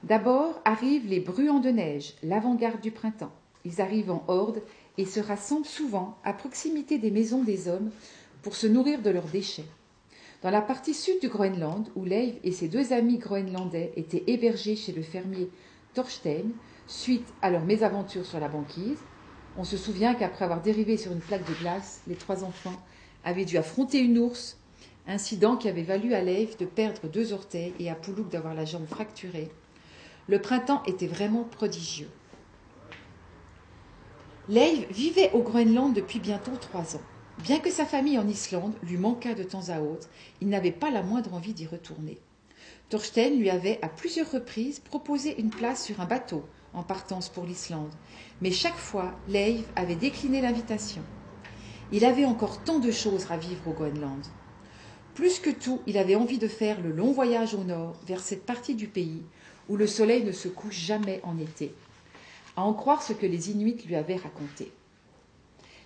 D'abord arrivent les bruants de neige, l'avant-garde du printemps. Ils arrivent en horde et se rassemblent souvent à proximité des maisons des hommes pour se nourrir de leurs déchets. Dans la partie sud du Groenland, où Leiv et ses deux amis groenlandais étaient hébergés chez le fermier Thorstein, suite à leur mésaventure sur la banquise, on se souvient qu'après avoir dérivé sur une plaque de glace, les trois enfants avaient dû affronter une ours, incident qui avait valu à Leif de perdre deux orteils et à Poulouk d'avoir la jambe fracturée. Le printemps était vraiment prodigieux. Leif vivait au Groenland depuis bientôt trois ans. Bien que sa famille en Islande lui manquât de temps à autre, il n'avait pas la moindre envie d'y retourner. Thorstein lui avait à plusieurs reprises proposé une place sur un bateau en partance pour l'Islande, mais chaque fois, Leif avait décliné l'invitation. Il avait encore tant de choses à vivre au Groenland. Plus que tout, il avait envie de faire le long voyage au nord, vers cette partie du pays où le soleil ne se couche jamais en été, à en croire ce que les Inuits lui avaient raconté.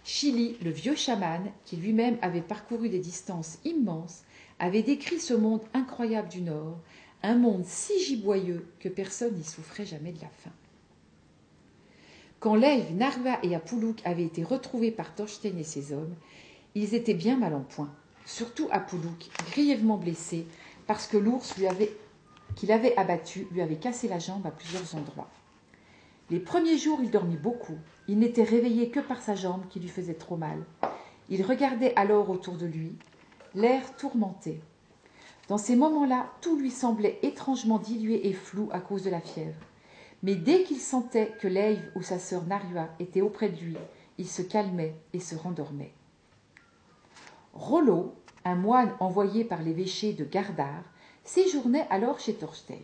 Chili, le vieux chaman, qui lui-même avait parcouru des distances immenses, avait décrit ce monde incroyable du Nord, un monde si giboyeux que personne n'y souffrait jamais de la faim. Quand Leiv, Narva et Apoulouk avaient été retrouvés par Thorstein et ses hommes, ils étaient bien mal en point, surtout Apoulouk, grièvement blessé parce que l'ours qu'il avait abattu lui avait cassé la jambe à plusieurs endroits. Les premiers jours, il dormit beaucoup. Il n'était réveillé que par sa jambe qui lui faisait trop mal. Il regardait alors autour de lui, l'air tourmenté. Dans ces moments-là, tout lui semblait étrangement dilué et flou à cause de la fièvre. Mais dès qu'il sentait que Leiv ou sa sœur Narua étaient auprès de lui, il se calmait et se rendormait. Rollo, un moine envoyé par l'évêché de Gardar, séjournait alors chez Thorstein.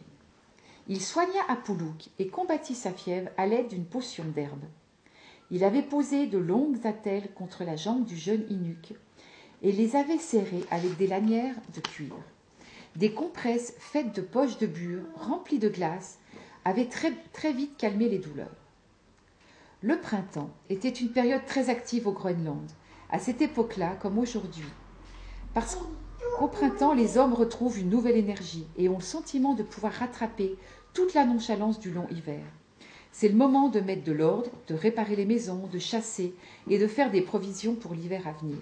Il soigna Apoulouk et combattit sa fièvre à l'aide d'une potion d'herbe. Il avait posé de longues attelles contre la jambe du jeune Inuc et les avait serrées avec des lanières de cuir. Des compresses faites de poches de bure remplies de glace avaient très, très vite calmé les douleurs. Le printemps était une période très active au Groenland, à cette époque-là comme aujourd'hui. Parce qu'au printemps, les hommes retrouvent une nouvelle énergie et ont le sentiment de pouvoir rattraper toute la nonchalance du long hiver. C'est le moment de mettre de l'ordre, de réparer les maisons, de chasser et de faire des provisions pour l'hiver à venir.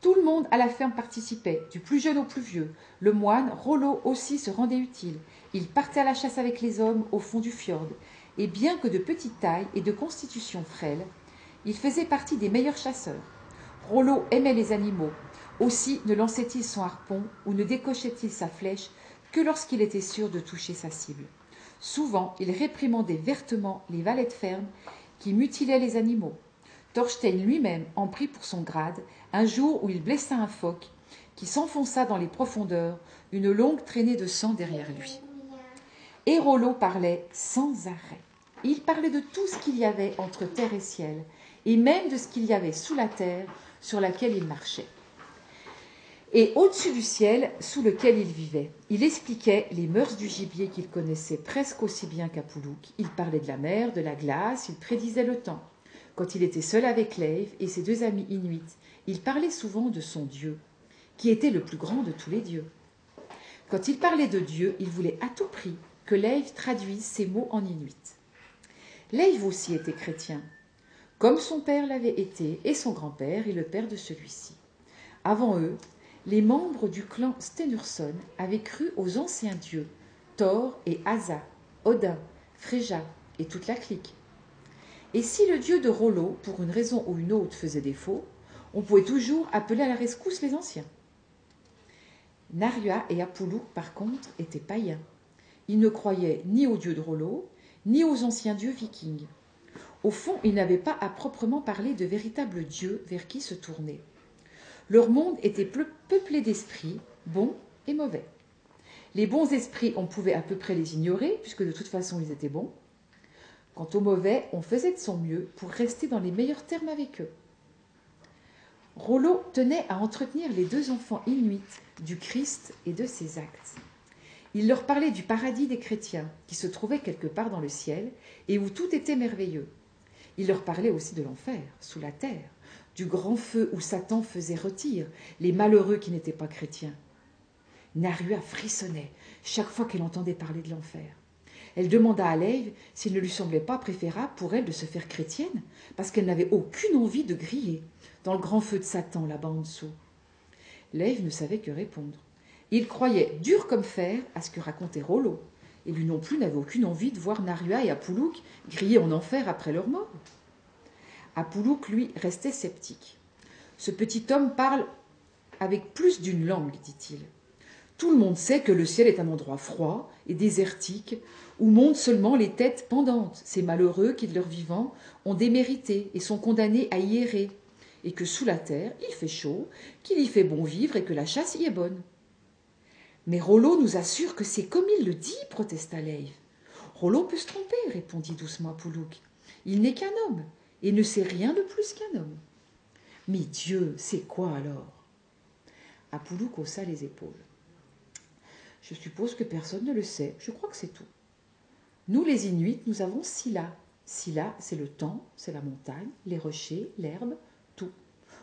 Tout le monde à la ferme participait, du plus jeune au plus vieux. Le moine, Rollo aussi, se rendait utile. Il partait à la chasse avec les hommes au fond du fjord, et bien que de petite taille et de constitution frêle, il faisait partie des meilleurs chasseurs. Rollo aimait les animaux. Aussi ne lançait-il son harpon ou ne décochait-il sa flèche que lorsqu'il était sûr de toucher sa cible. Souvent, il réprimandait vertement les valets de ferme qui mutilaient les animaux. Thorstein lui-même en prit pour son grade un jour où il blessa un phoque qui s'enfonça dans les profondeurs, une longue traînée de sang derrière lui. Et Rollo parlait sans arrêt. Il parlait de tout ce qu'il y avait entre terre et ciel, et même de ce qu'il y avait sous la terre sur laquelle il marchait. Et au-dessus du ciel sous lequel il vivait, il expliquait les mœurs du gibier qu'il connaissait presque aussi bien qu'Apoulouk. Il parlait de la mer, de la glace, il prédisait le temps. Quand il était seul avec Leiv et ses deux amis inuits, il parlait souvent de son Dieu, qui était le plus grand de tous les dieux. Quand il parlait de Dieu, il voulait à tout prix que Leiv traduise ces mots en inuit. Leiv aussi était chrétien, comme son père l'avait été et son grand-père et le père de celui-ci. Avant eux, les membres du clan Stenurson avaient cru aux anciens dieux, Thor et Asa, Odin, Fréja et toute la clique. Et si le dieu de Rollo, pour une raison ou une autre, faisait défaut, on pouvait toujours appeler à la rescousse les anciens. Narua et Apuluk, par contre, étaient païens. Ils ne croyaient ni au dieu de Rollo, ni aux anciens dieux vikings. Au fond, ils n'avaient pas à proprement parler de véritables dieux vers qui se tourner. Leur monde était peuplé d'esprits, bons et mauvais. Les bons esprits, on pouvait à peu près les ignorer, puisque de toute façon ils étaient bons. Quant aux mauvais, on faisait de son mieux pour rester dans les meilleurs termes avec eux. Rollo tenait à entretenir les deux enfants inuits du Christ et de ses actes. Il leur parlait du paradis des chrétiens, qui se trouvait quelque part dans le ciel, et où tout était merveilleux. Il leur parlait aussi de l'enfer, sous la terre, du grand feu où Satan faisait retirer les malheureux qui n'étaient pas chrétiens. Narua frissonnait chaque fois qu'elle entendait parler de l'enfer. Elle demanda à Leiv s'il ne lui semblait pas préférable pour elle de se faire chrétienne, parce qu'elle n'avait aucune envie de griller dans le grand feu de Satan là-bas en dessous. Leiv ne savait que répondre. Il croyait dur comme fer à ce que racontait Rollo, et lui non plus n'avait aucune envie de voir Narua et Apoulouk griller en enfer après leur mort. Apoulouk, lui, restait sceptique. Ce petit homme parle avec plus d'une langue, dit-il. Tout le monde sait que le ciel est un endroit froid et désertique où montent seulement les têtes pendantes, ces malheureux qui, de leur vivant, ont démérité et sont condamnés à y errer, et que sous la terre il fait chaud, qu'il y fait bon vivre et que la chasse y est bonne. Mais Rollo nous assure que c'est comme il le dit, protesta Leiv. Rollo peut se tromper, répondit doucement Poulouk. Il n'est qu'un homme, et ne sait rien de plus qu'un homme. Mais Dieu, c'est quoi alors? Apoulouk haussa les épaules. Je suppose que personne ne le sait, je crois que c'est tout. Nous, les Inuits, nous avons Silla. Silla, c'est le temps, c'est la montagne, les rochers, l'herbe, tout.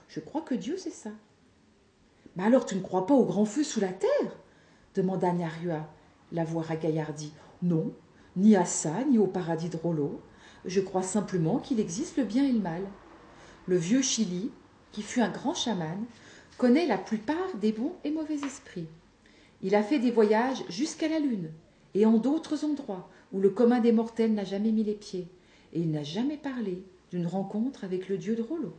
Je crois que Dieu, c'est ça. Mais alors, tu ne crois pas au grand feu sous la terre? Demanda Narua, la voix ragaillardie. Non, ni à ça, ni au paradis de Rollo. Je crois simplement qu'il existe le bien et le mal. Le vieux Chili, qui fut un grand chaman, connaît la plupart des bons et mauvais esprits. Il a fait des voyages jusqu'à la Lune et en d'autres endroits où le commun des mortels n'a jamais mis les pieds, et il n'a jamais parlé d'une rencontre avec le dieu de Rollo.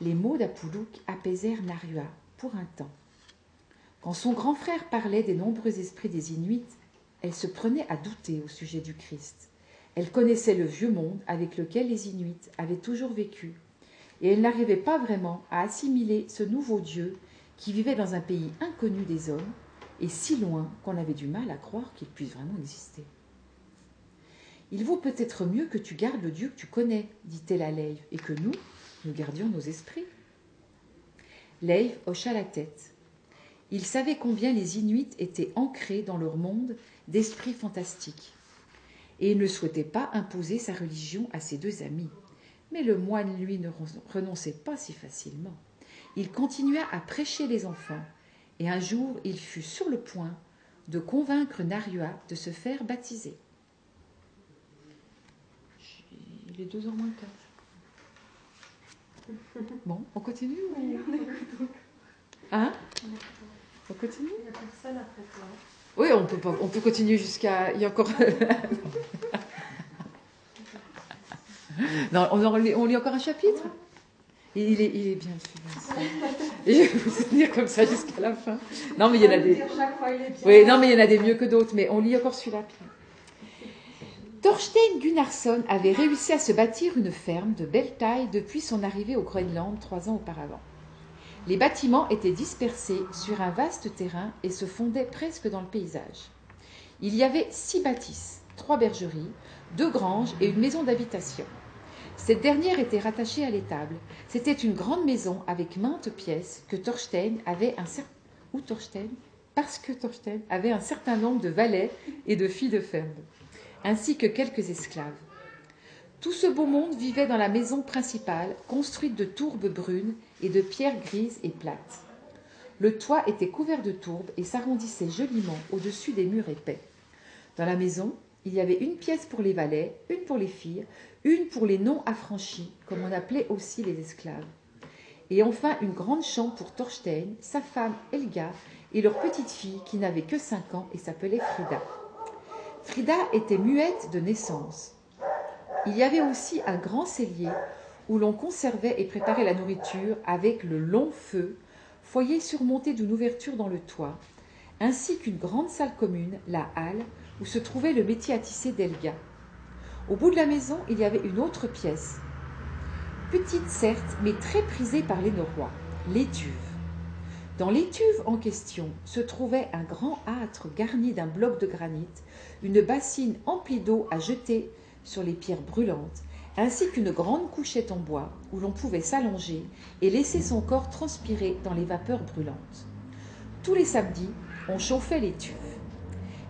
Les mots d'Apoulouk apaisèrent Narua pour un temps. Quand son grand frère parlait des nombreux esprits des Inuits, elle se prenait à douter au sujet du Christ. Elle connaissait le vieux monde avec lequel les Inuits avaient toujours vécu, et elle n'arrivait pas vraiment à assimiler ce nouveau Dieu qui vivait dans un pays inconnu des hommes et si loin qu'on avait du mal à croire qu'il puisse vraiment exister. Il vaut peut-être mieux que tu gardes le Dieu que tu connais, dit-elle à Leiv, et que nous, nous gardions nos esprits. Leiv hocha la tête. Il savait combien les Inuits étaient ancrés dans leur monde d'esprits fantastiques. Et il ne souhaitait pas imposer sa religion à ses deux amis. Mais le moine, lui, ne renonçait pas si facilement. Il continua à prêcher les enfants, et un jour il fut sur le point de convaincre Narua de se faire baptiser. Il est deux heures moins quart. Bon, on continue ou... Hein? On continue Il n'y a personne après toi. Oui, on peut, on peut continuer jusqu'à. Il y a encore. [laughs] non, on, lit, on lit encore un chapitre? Il est, il est bien celui-là. [laughs] je vais vous tenir comme ça jusqu'à la fin. Non, mais il y en a des. Oui, non, mais il y en a des mieux que d'autres, mais on lit encore celui-là. Thorstein Gunnarsson avait réussi à se bâtir une ferme de belle taille depuis son arrivée au Groenland trois ans auparavant. Les bâtiments étaient dispersés sur un vaste terrain et se fondaient presque dans le paysage. Il y avait six bâtisses, trois bergeries, deux granges et une maison d'habitation. Cette dernière était rattachée à l'étable. C'était une grande maison avec maintes pièces que Thorstein avait un certain ou parce que Thorstein avait un certain nombre de valets et de filles de ferme, ainsi que quelques esclaves. Tout ce beau monde vivait dans la maison principale, construite de tourbes brunes et de pierres grises et plates. Le toit était couvert de tourbes et s'arrondissait joliment au-dessus des murs épais. Dans la maison, il y avait une pièce pour les valets, une pour les filles, une pour les non-affranchis, comme on appelait aussi les esclaves, et enfin une grande chambre pour Thorstein, sa femme Helga et leur petite fille qui n'avait que cinq ans et s'appelait Frida. Frida était muette de naissance. Il y avait aussi un grand cellier où l'on conservait et préparait la nourriture avec le long feu, foyer surmonté d'une ouverture dans le toit, ainsi qu'une grande salle commune, la halle, où se trouvait le métier à tisser d'Elga. Au bout de la maison, il y avait une autre pièce, petite certes, mais très prisée par les Norrois, l'étuve. Dans l'étuve en question se trouvait un grand âtre garni d'un bloc de granit, une bassine emplie d'eau à jeter sur les pierres brûlantes, ainsi qu'une grande couchette en bois où l'on pouvait s'allonger et laisser son corps transpirer dans les vapeurs brûlantes. Tous les samedis, on chauffait l'étuve.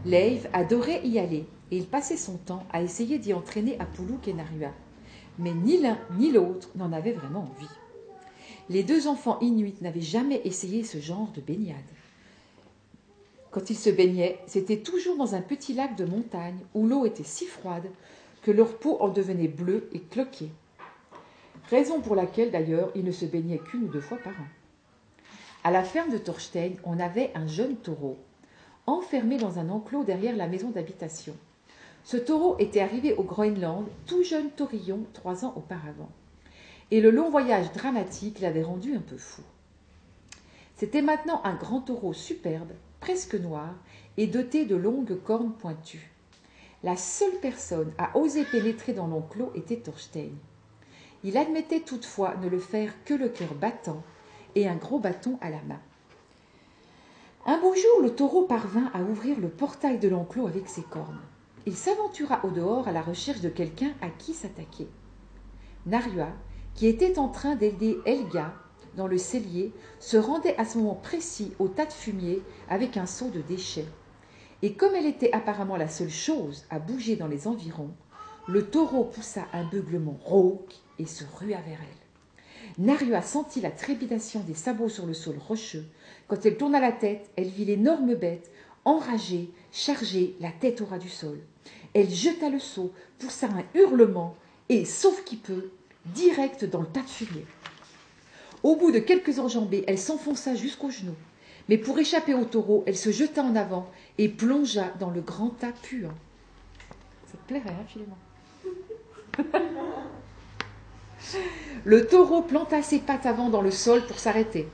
Leiv adorait y aller et il passait son temps à essayer d'y entraîner Apoulouk et Narua. Mais ni l'un ni l'autre n'en avaient vraiment envie. Les deux enfants inuits n'avaient jamais essayé ce genre de baignade. Quand ils se baignaient, c'était toujours dans un petit lac de montagne où l'eau était si froide que leur peau en devenait bleue et cloquée. Raison pour laquelle d'ailleurs ils ne se baignaient qu'une ou deux fois par an. À la ferme de Thorstein, on avait un jeune taureau, enfermé dans un enclos derrière la maison d'habitation. Ce taureau était arrivé au Groenland, tout jeune taurillon, trois ans auparavant. Et le long voyage dramatique l'avait rendu un peu fou. C'était maintenant un grand taureau superbe, presque noir, et doté de longues cornes pointues. La seule personne à oser pénétrer dans l'enclos était Thorstein. Il admettait toutefois ne le faire que le cœur battant et un gros bâton à la main. Un beau jour, le taureau parvint à ouvrir le portail de l'enclos avec ses cornes il s'aventura au dehors à la recherche de quelqu'un à qui s'attaquer. Narua, qui était en train d'aider Elga dans le cellier, se rendait à ce moment précis au tas de fumier avec un seau de déchets. Et comme elle était apparemment la seule chose à bouger dans les environs, le taureau poussa un beuglement rauque et se rua vers elle. Narua sentit la trépidation des sabots sur le sol rocheux. Quand elle tourna la tête, elle vit l'énorme bête, enragée, chargée, la tête au ras du sol. Elle jeta le seau, poussa un hurlement et, sauf qui peut, direct dans le tas de fumier. Au bout de quelques enjambées, elle s'enfonça jusqu'aux genoux. Mais pour échapper au taureau, elle se jeta en avant et plongea dans le grand tas puant. Ça te plairait, hein, Philémon [laughs] Le taureau planta ses pattes avant dans le sol pour s'arrêter.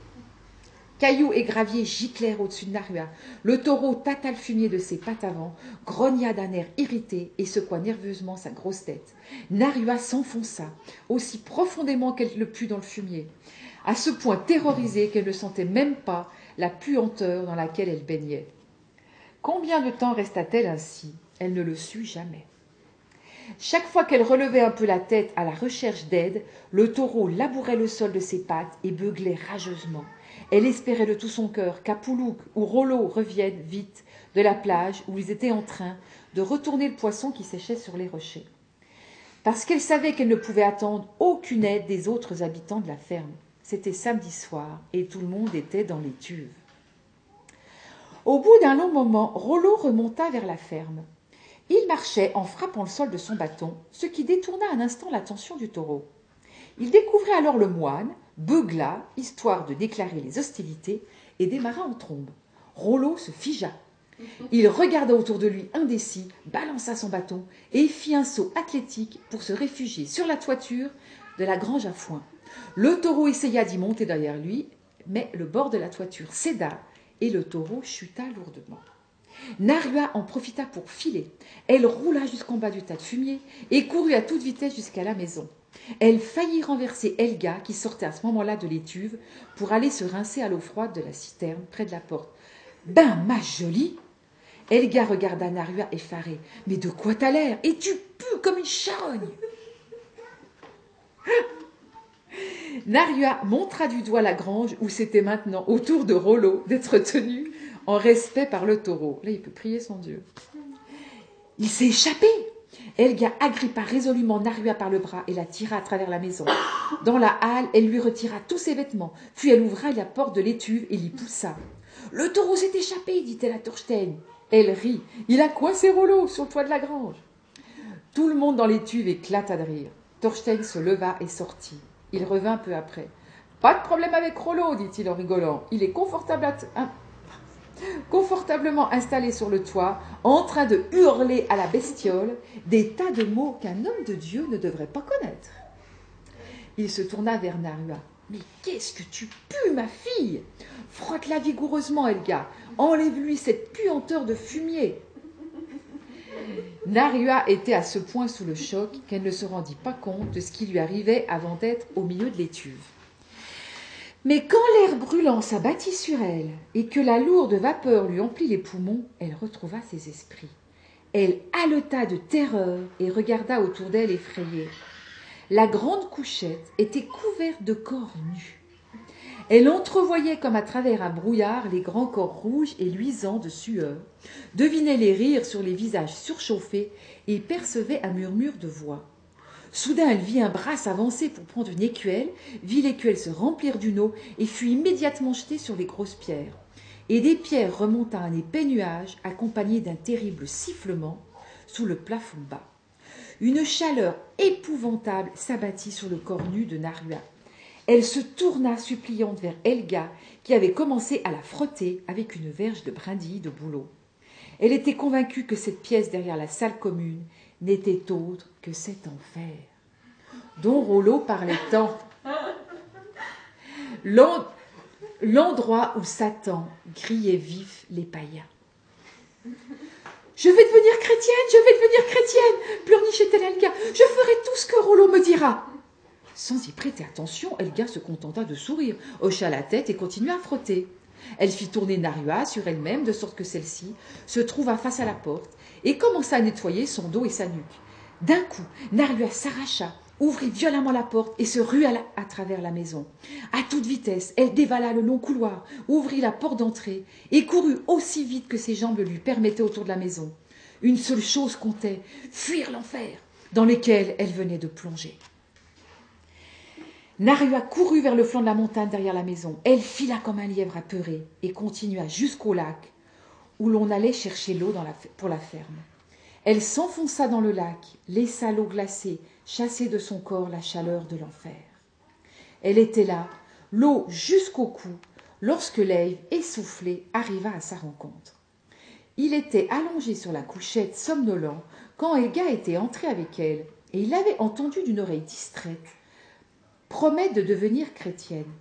Cailloux et graviers giclèrent au-dessus de Narua. Le taureau tâta le fumier de ses pattes avant, grogna d'un air irrité et secoua nerveusement sa grosse tête. Narua s'enfonça, aussi profondément qu'elle le put dans le fumier, à ce point terrorisée qu'elle ne sentait même pas la puanteur dans laquelle elle baignait. Combien de temps resta-t-elle ainsi? Elle ne le sut jamais. Chaque fois qu'elle relevait un peu la tête à la recherche d'aide, le taureau labourait le sol de ses pattes et beuglait rageusement. Elle espérait de tout son cœur qu'Apoulouk ou Rollo reviennent vite de la plage où ils étaient en train de retourner le poisson qui séchait sur les rochers. Parce qu'elle savait qu'elle ne pouvait attendre aucune aide des autres habitants de la ferme. C'était samedi soir et tout le monde était dans les tuves. Au bout d'un long moment, Rollo remonta vers la ferme. Il marchait en frappant le sol de son bâton, ce qui détourna un instant l'attention du taureau. Il découvrit alors le moine, beugla, histoire de déclarer les hostilités, et démarra en trombe. Rollo se figea. Il regarda autour de lui indécis, balança son bâton et fit un saut athlétique pour se réfugier sur la toiture de la grange à foin. Le taureau essaya d'y monter derrière lui, mais le bord de la toiture céda et le taureau chuta lourdement. Narua en profita pour filer. Elle roula jusqu'en bas du tas de fumier et courut à toute vitesse jusqu'à la maison. Elle faillit renverser Elga qui sortait à ce moment-là de l'étuve pour aller se rincer à l'eau froide de la citerne près de la porte. Ben, ma jolie Elga regarda Narua effarée. Mais de quoi t'as l'air? Et tu pues comme une charogne? Narua montra du doigt la grange où c'était maintenant au tour de Rollo d'être tenu en respect par le taureau. Là, il peut prier son Dieu. Il s'est échappé. Elga agrippa résolument Narua par le bras et la tira à travers la maison. Dans la halle, elle lui retira tous ses vêtements, puis elle ouvra la porte de l'étuve et l'y poussa. Le taureau s'est échappé, dit-elle à Thorstein. Elle rit. Il a coincé Rollo sur le toit de la grange. Tout le monde dans l'étuve éclata de rire. Thorstein se leva et sortit. Il revint peu après. Pas de problème avec Rollo, dit-il en rigolant. Il est confortablement installé sur le toit, en train de hurler à la bestiole des tas de mots qu'un homme de Dieu ne devrait pas connaître. Il se tourna vers Narua. Mais qu'est-ce que tu pues, ma fille Frotte-la vigoureusement, Elga. Enlève-lui cette puanteur de fumier. Narua était à ce point sous le choc qu'elle ne se rendit pas compte de ce qui lui arrivait avant d'être au milieu de l'étuve. Mais quand l'air brûlant s'abattit sur elle et que la lourde vapeur lui emplit les poumons, elle retrouva ses esprits. Elle haleta de terreur et regarda autour d'elle effrayée. La grande couchette était couverte de corps nus. Elle entrevoyait comme à travers un brouillard les grands corps rouges et luisants de sueur, devinait les rires sur les visages surchauffés et percevait un murmure de voix. Soudain, elle vit un bras s'avancer pour prendre une écuelle, vit l'écuelle se remplir d'une eau et fut immédiatement jetée sur les grosses pierres. Et des pierres remonta un épais nuage accompagné d'un terrible sifflement sous le plafond bas. Une chaleur épouvantable s'abattit sur le corps nu de Narua. Elle se tourna suppliante vers Elga, qui avait commencé à la frotter avec une verge de brindilles de bouleau. Elle était convaincue que cette pièce derrière la salle commune n'était autre que cet enfer dont Rollo parlait tant. L'endroit où Satan grillait vif les païens. Je vais devenir chrétienne, je vais devenir chrétienne, pleurnichait-elle Elga. Je ferai tout ce que Rollo me dira. Sans y prêter attention, Elga se contenta de sourire, hocha la tête et continua à frotter. Elle fit tourner Narua sur elle-même de sorte que celle-ci se trouva face à la porte et commença à nettoyer son dos et sa nuque. D'un coup, Narua s'arracha, ouvrit violemment la porte et se rua à travers la maison. À toute vitesse, elle dévala le long couloir, ouvrit la porte d'entrée et courut aussi vite que ses jambes lui permettaient autour de la maison. Une seule chose comptait, fuir l'enfer dans lequel elle venait de plonger. Narua courut vers le flanc de la montagne derrière la maison. Elle fila comme un lièvre apeuré et continua jusqu'au lac où l'on allait chercher l'eau pour la ferme. Elle s'enfonça dans le lac, laissa l'eau glacée chasser de son corps la chaleur de l'enfer. Elle était là, l'eau jusqu'au cou, lorsque l'Ève, essoufflé, arriva à sa rencontre. Il était allongé sur la couchette, somnolent, quand Elga était entrée avec elle, et il avait entendu d'une oreille distraite promettre de devenir chrétienne.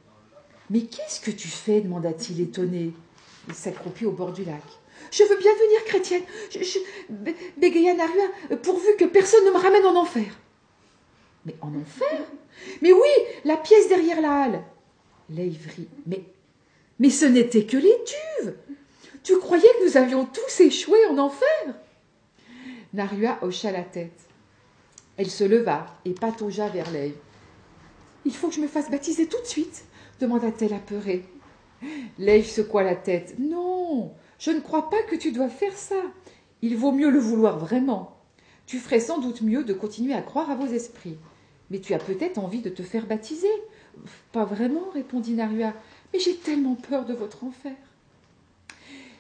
Mais qu'est-ce que tu fais demanda-t-il étonné. Il s'accroupit au bord du lac. Je veux bien devenir chrétienne, bégaya Narua, pourvu que personne ne me ramène en enfer. Mais en enfer? Mais oui, la pièce derrière la halle. Mais, mais ce n'était que l'étuve. Tu croyais que nous avions tous échoué en enfer? Narua hocha la tête. Elle se leva et pataugea vers Leï. Il faut que je me fasse baptiser tout de suite demanda-t-elle apeurée. Leï secoua la tête. Non, je ne crois pas que tu dois faire ça. Il vaut mieux le vouloir vraiment. Tu ferais sans doute mieux de continuer à croire à vos esprits. Mais tu as peut-être envie de te faire baptiser. Pas vraiment, répondit Narua. Mais j'ai tellement peur de votre enfer.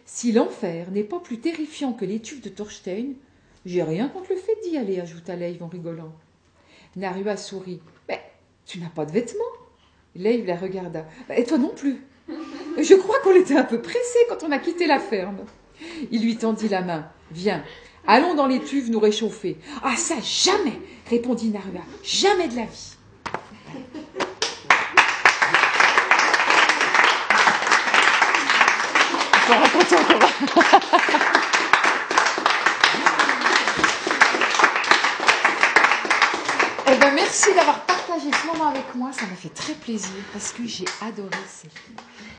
Si l'enfer n'est pas plus terrifiant que l'étuve de Thorstein, j'ai rien contre le fait d'y aller, ajouta Leiv en rigolant. Narua sourit. Tu n'as pas de vêtements? Leiv la regarda. Et toi non plus. Je crois qu'on était un peu pressés quand on a quitté la ferme. Il lui tendit la main. Viens, allons dans l'étuve nous réchauffer. Ah, ça, jamais répondit Narua. Jamais de la vie. [laughs] Eh ben, merci d'avoir partagé ce moment avec moi. Ça m'a fait très plaisir parce que j'ai adoré ces films.